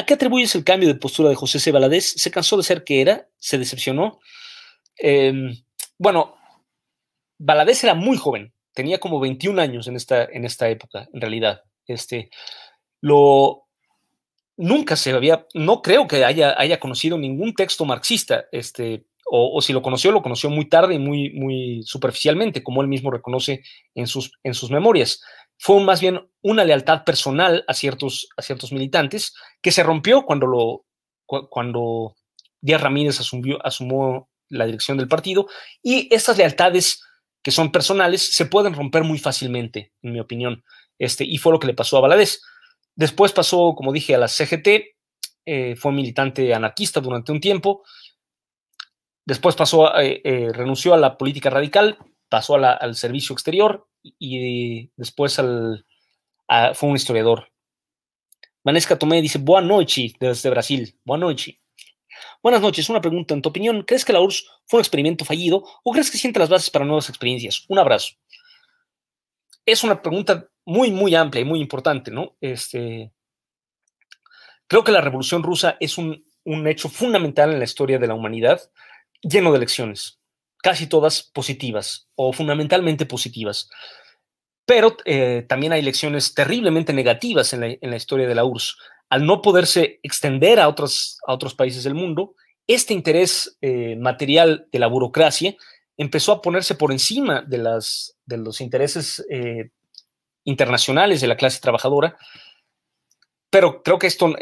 ¿A qué atribuyes el cambio de postura de José C. Valadez? ¿Se cansó de ser que era? ¿Se decepcionó? Em, bueno, Valadez era muy joven, tenía como 21 años en esta, en esta época, en realidad. Este, lo, nunca se había, no creo que haya, haya conocido ningún texto marxista, este, o, si lo conoció, lo conoció muy tarde y muy, muy superficialmente, como él mismo reconoce en sus, en sus memorias fue más bien una lealtad personal a ciertos, a ciertos militantes que se rompió cuando, lo, cuando Díaz Ramírez asumió, asumió la dirección del partido y estas lealtades que son personales se pueden romper muy fácilmente, en mi opinión, este, y fue lo que le pasó a Valadez. Después pasó, como dije, a la CGT, eh, fue militante anarquista durante un tiempo, después pasó, eh, eh, renunció a la política radical, pasó al servicio exterior y después al, fue un historiador. Vanesca Tomé dice, Buenas noches desde Brasil. Buenas noches. Buenas noches. Una pregunta. En tu opinión, ¿crees que la URSS fue un experimento fallido o crees que siente las bases para nuevas experiencias? Un abrazo. Es una pregunta muy, muy amplia y muy importante, ¿no? Este, creo que la Revolución Rusa es un, un hecho fundamental en la historia de la humanidad, lleno de lecciones casi todas positivas o fundamentalmente positivas. Pero eh, también hay lecciones terriblemente negativas en la, historia de la URSS. Al no poderse extender a otros, a otros países del mundo, este interés eh, material de la burocracia empezó a ponerse por encima de, las, de los intereses eh, internacionales de la clase trabajadora. Pero creo que esto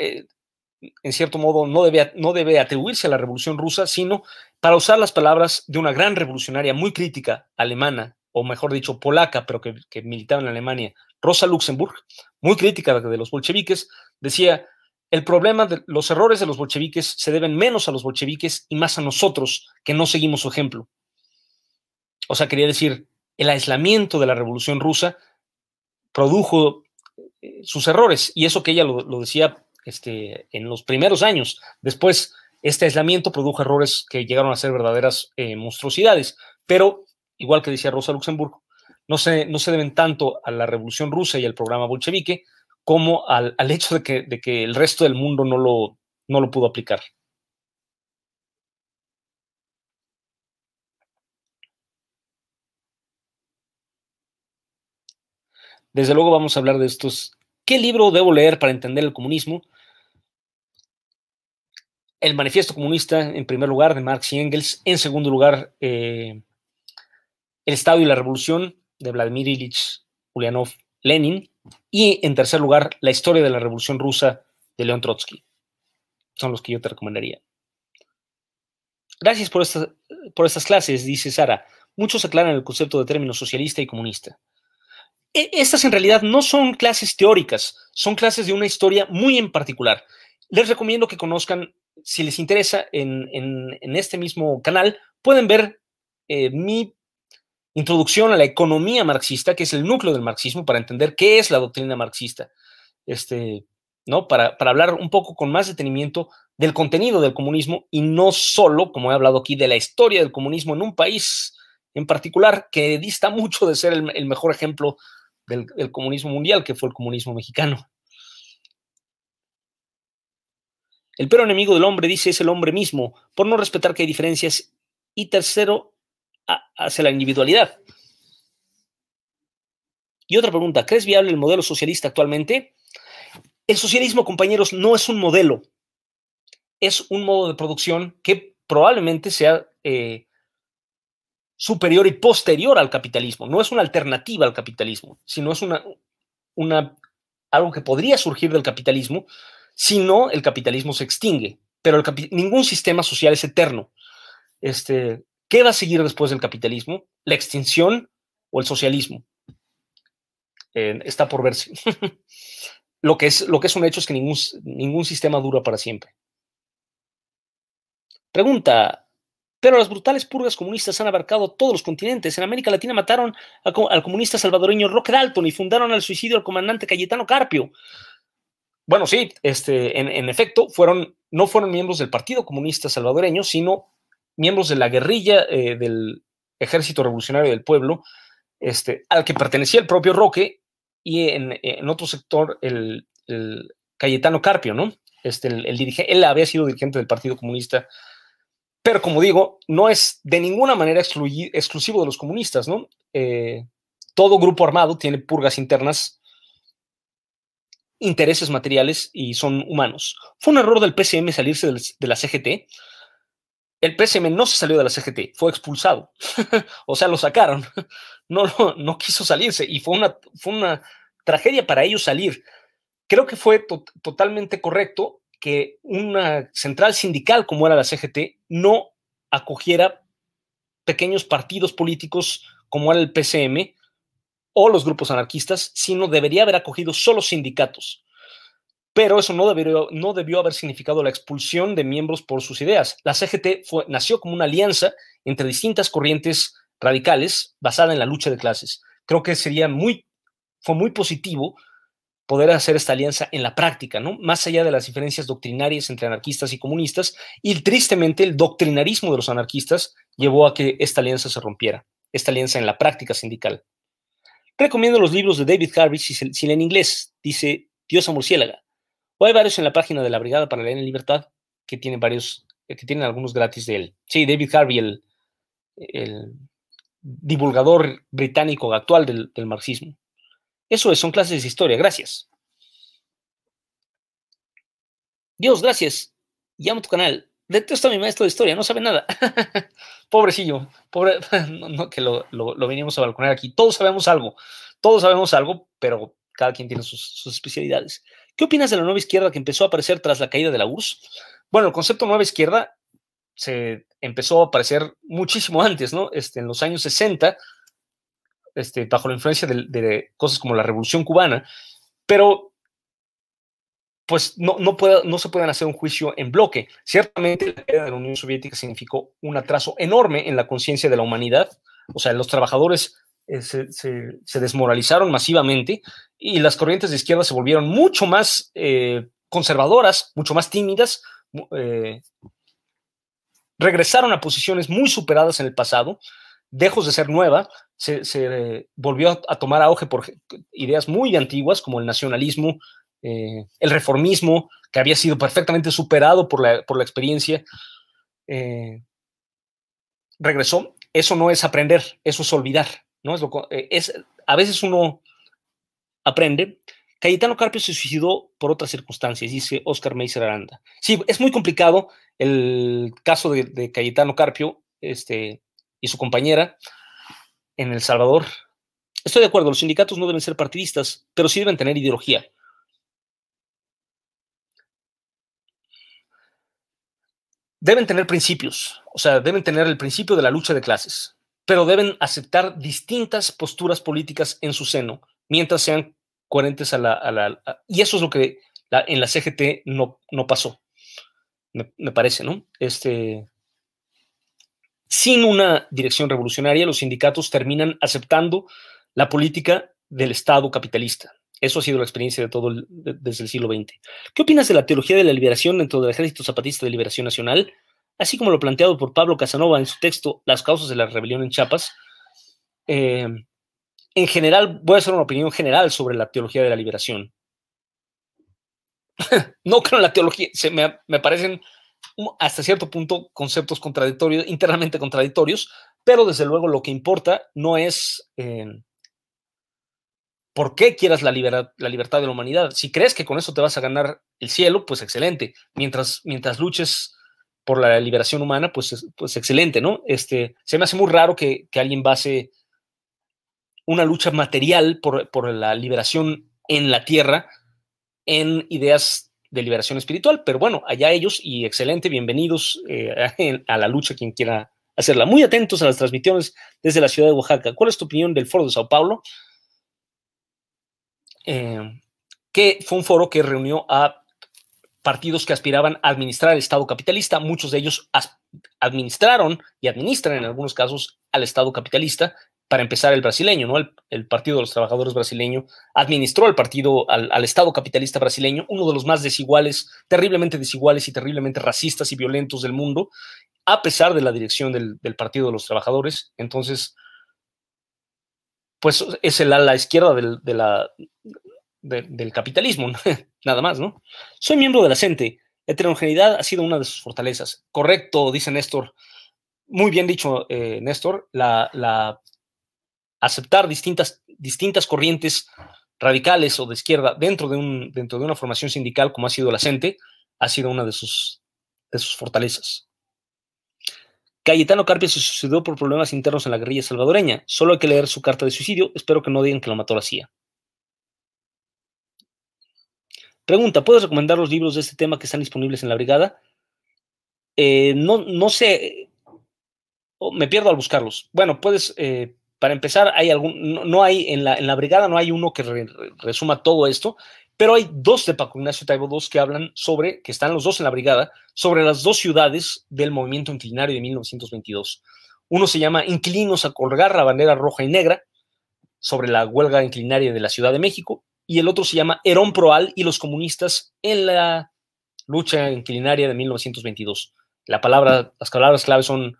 en cierto modo, no debe, no debe atribuirse a la Revolución Rusa, sino para usar las palabras de una gran revolucionaria muy crítica alemana, o mejor dicho, polaca, pero que, militaba en Alemania, Rosa Luxemburg, muy crítica de los bolcheviques, decía, el problema de los errores de los bolcheviques se deben menos a los bolcheviques y más a nosotros que no seguimos su ejemplo. O sea, quería decir, el aislamiento de la Revolución Rusa produjo eh, sus errores, y eso que ella lo decía este, en los primeros años. Después, este aislamiento produjo errores que llegaron a ser verdaderas eh, monstruosidades, pero, igual que decía Rosa Luxemburgo, no se, no se deben tanto a la revolución rusa y al programa bolchevique como al, al hecho de que, de que, el resto del mundo no lo, no lo pudo aplicar. Desde luego vamos a hablar de estos. ¿Qué libro debo leer para entender el comunismo? El Manifiesto Comunista, en primer lugar, de Marx y Engels. En segundo lugar, eh, el Estado y la Revolución, de Vladimir Ilich Ulyanov Lenin. Y en tercer lugar, La Historia de la Revolución Rusa, de León Trotsky. Son los que yo te recomendaría. Gracias por, por estas clases, dice Sara. Muchos aclaran el concepto de término socialista y comunista. E, estas en realidad no son clases teóricas, son clases de una historia muy en particular. Les recomiendo que conozcan, si les interesa, en, este mismo canal, pueden ver eh, mi introducción a la economía marxista, que es el núcleo del marxismo, para entender qué es la doctrina marxista. Este, ¿no? Para, para, hablar un poco con más detenimiento del contenido del comunismo y no solo, como he hablado aquí, de la historia del comunismo en un país en particular que dista [LAUGHS] mucho de ser el, mejor ejemplo del, del, comunismo mundial, que fue el comunismo mexicano. El pero enemigo del hombre, dice, es el hombre mismo, por no respetar que hay diferencias. Y tercero, hacia la individualidad. Y otra pregunta, ¿crees viable el modelo socialista actualmente? El socialismo, compañeros, no es un modelo, es un modo de producción que probablemente sea eh, superior y posterior al capitalismo. No es una alternativa al capitalismo, sino es una, una, algo que podría surgir del capitalismo si no el capitalismo se extingue. Pero ningún sistema social es eterno. Este, ¿Qué va a seguir después del capitalismo? ¿La extinción o el socialismo? Eh, está por verse. [LAUGHS] Lo que es, lo que un hecho es que ningún, ningún sistema dura para siempre. Pregunta, pero las brutales purgas comunistas han abarcado todos los continentes. En América Latina mataron al, comunista salvadoreño Roque Dalton y fundaron al suicidio al comandante Cayetano Carpio. Bueno, sí, este, en, efecto, fueron, no fueron miembros del Partido Comunista Salvadoreño, sino miembros de la guerrilla eh, del Ejército Revolucionario del Pueblo, este, al que pertenecía el propio Roque y en, otro sector el, Cayetano Carpio, ¿no? Este, el, dirigente, él había sido dirigente del Partido Comunista, pero como digo, no es de ninguna manera exclusivo de los comunistas, ¿no? Eh, todo grupo armado tiene purgas internas, intereses materiales y son humanos. Fue un error del PCM salirse de la CGT. El PCM no se salió de la CGT, fue expulsado. [LAUGHS] o sea, lo sacaron. [LAUGHS] No, no, no, quiso salirse y fue una, fue una tragedia para ellos salir. Creo que fue totalmente correcto que una central sindical como era la CGT no acogiera pequeños partidos políticos como era el PCM o los grupos anarquistas, sino debería haber acogido solo sindicatos. Pero eso no debió, haber significado la expulsión de miembros por sus ideas. La CGT nació como una alianza entre distintas corrientes radicales basada en la lucha de clases. Creo que sería muy fue muy positivo poder hacer esta alianza en la práctica, ¿no? Más allá de las diferencias doctrinarias entre anarquistas y comunistas, y tristemente el doctrinarismo de los anarquistas llevó a que esta alianza se rompiera, esta alianza en la práctica sindical. Recomiendo los libros de David Harvey, si, si inglés, dice Diosa Murciélaga. O hay varios en la página de la Brigada para leer en libertad que tienen varios, que tienen algunos gratis de él. Sí, David Harvey, el, divulgador británico actual del marxismo. Eso es, son clases de historia. Gracias. Dios, gracias. Llamo a tu canal. Detesto a mi maestro de historia, no sabe nada. [LAUGHS] Pobrecillo, pobre, [LAUGHS] no, que lo, lo, venimos a balconar aquí. Todos sabemos algo, todos sabemos algo, pero cada quien tiene sus, especialidades. ¿Qué opinas de la nueva izquierda que empezó a aparecer tras la caída de la URSS? Bueno, el concepto nueva izquierda se empezó a aparecer muchísimo antes, ¿no? Este, en los años 60 este, bajo la influencia de, cosas como la Revolución Cubana, pero pues no, no, no se pueden hacer un juicio en bloque. Ciertamente la caída de la Unión Soviética significó un atraso enorme en la conciencia de la humanidad, o sea, los trabajadores eh, se, desmoralizaron masivamente y las corrientes de izquierda se volvieron mucho más eh, conservadoras, mucho más tímidas, eh, regresaron a posiciones muy superadas en el pasado, dejos de ser nueva, se, volvió a tomar auge por ideas muy antiguas como el nacionalismo, eh, el reformismo, que había sido perfectamente superado por la, por la experiencia. Eh, regresó. Eso no es aprender, eso es olvidar. ¿no? Es, lo, eh, es a veces uno aprende. Cayetano Carpio se suicidó por otras circunstancias, dice Oscar Meiser Aranda. Sí, es muy complicado el caso de, Cayetano Carpio este, y su compañera en El Salvador. Estoy de acuerdo, los sindicatos no deben ser partidistas, pero sí deben tener ideología. Deben tener principios, o sea, deben tener el principio de la lucha de clases, pero deben aceptar distintas posturas políticas en su seno, mientras sean coherentes a la... y eso es lo que en la CGT no, no pasó, me, parece, ¿no? Este, sin una dirección revolucionaria, los sindicatos terminan aceptando la política del Estado capitalista. Eso ha sido la experiencia de todo desde el siglo XX. ¿Qué opinas de la teología de la liberación dentro del Ejército Zapatista de Liberación Nacional, así como lo planteado por Pablo Casanova en su texto Las causas de la rebelión en Chiapas? Eh, en general, voy a hacer una opinión general sobre la teología de la liberación. [LAUGHS] no creo en la teología, se me, parecen hasta cierto punto conceptos contradictorios, internamente contradictorios, pero desde luego lo que importa no es eh, por qué quieras la, la libertad de la humanidad. Si crees que con eso te vas a ganar el cielo, pues excelente. Mientras, mientras luches por la liberación humana, pues, pues excelente, ¿no? Este, se me hace muy raro que, que alguien base una lucha material por, la liberación en la tierra en ideas de liberación espiritual, pero bueno, allá ellos y excelente, bienvenidos eh, [LAUGHS] a la lucha quien quiera hacerla. Muy atentos a las transmisiones desde la ciudad de Oaxaca. ¿Cuál es tu opinión del foro de Sao Paulo? Eh, que fue un foro que reunió a partidos que aspiraban a administrar el Estado capitalista. Muchos de ellos administraron y administran en algunos casos al Estado capitalista para empezar el brasileño, ¿no? El, Partido de los Trabajadores brasileño administró el partido al, Estado capitalista brasileño, uno de los más desiguales, terriblemente desiguales y terriblemente racistas y violentos del mundo, a pesar de la dirección del, Partido de los Trabajadores. Entonces, pues es el ala izquierda del, del capitalismo, [LAUGHS] nada más, ¿no? Soy miembro de la CENTE. Heterogeneidad ha sido una de sus fortalezas. Correcto, dice Néstor. Muy bien dicho, eh, Néstor. La aceptar distintas, distintas corrientes radicales o de izquierda dentro de, un, dentro de una formación sindical como ha sido la CENTE, ha sido una de sus, de sus fortalezas. Cayetano Carpio se suicidó por problemas internos en la guerrilla salvadoreña. Solo hay que leer su carta de suicidio. Espero que no digan que lo mató la CIA. Pregunta, ¿puedes recomendar los libros de este tema que están disponibles en la brigada? Eh, no, no sé, me pierdo al buscarlos. Bueno, puedes eh, para empezar, hay algún, no, hay, en la, brigada no hay uno que resuma todo esto, pero hay dos de Paco Ignacio Taibo II que hablan sobre, que están los dos en la brigada, sobre las dos ciudades del movimiento inclinario de 1922. Uno se llama Inquilinos a colgar la bandera roja y negra, sobre la huelga inclinaria de la Ciudad de México, y el otro se llama Herón Proal y los comunistas en la lucha inclinaria de 1922. La palabra, las palabras claves son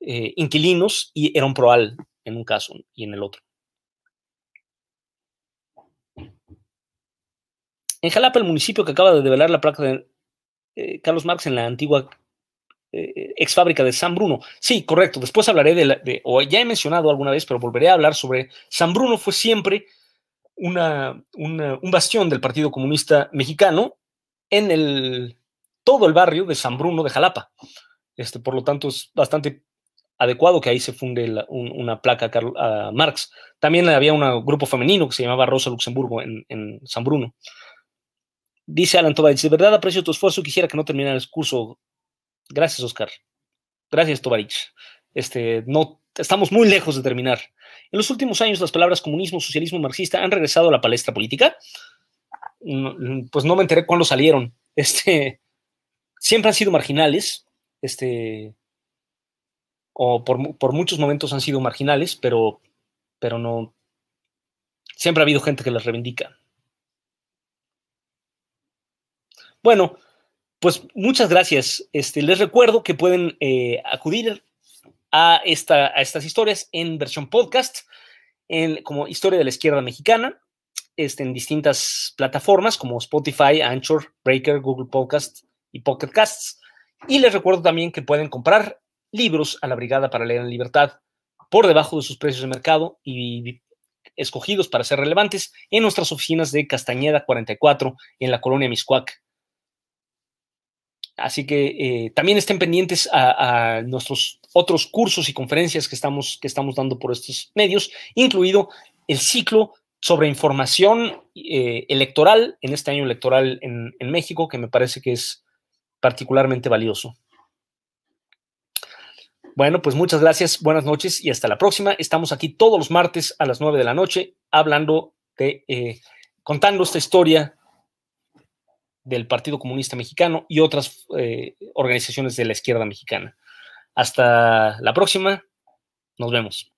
eh, inquilinos y Herón Proal, en un caso y en el otro. En Jalapa, el municipio que acaba de develar la placa de eh, Carlos Marx en la antigua eh, ex fábrica de San Bruno. Sí, correcto. Después hablaré de, o ya he mencionado alguna vez, pero volveré a hablar sobre San Bruno. Fue siempre una, un bastión del Partido Comunista Mexicano en el, todo el barrio de San Bruno de Jalapa. Este, por lo tanto, es bastante adecuado que ahí se funde una placa a Marx. También había un grupo femenino que se llamaba Rosa Luxemburgo en, San Bruno. Dice Alan Tovarich, de verdad aprecio tu esfuerzo, quisiera que no terminara el curso. Gracias, Oscar. Gracias, Tovarich. Este, no, estamos muy lejos de terminar. En los últimos años, las palabras comunismo, socialismo, marxista han regresado a la palestra política. Pues no me enteré cuándo salieron. Este, siempre han sido marginales. Este, o por, muchos momentos han sido marginales, pero, pero no. Siempre ha habido gente que las reivindica. Bueno, pues muchas gracias. Este, les recuerdo que pueden eh, acudir a, esta, a estas historias en versión podcast, en, como Historia de la Izquierda Mexicana, este, en distintas plataformas como Spotify, Anchor, Breaker, Google Podcast y Pocket Casts. Y les recuerdo también que pueden comprar libros a la Brigada para Leer en Libertad por debajo de sus precios de mercado y escogidos para ser relevantes en nuestras oficinas de Castañeda 44 en la colonia Miscuac. Así que eh, también estén pendientes a, nuestros otros cursos y conferencias que estamos, que estamos dando por estos medios, incluido el ciclo sobre información eh, electoral en este año electoral en, en México, que me parece que es particularmente valioso. Bueno, pues muchas gracias, buenas noches y hasta la próxima. Estamos aquí todos los martes a las 9 de la noche hablando de, eh, contando esta historia del Partido Comunista Mexicano y otras eh, organizaciones de la izquierda mexicana. Hasta la próxima, nos vemos.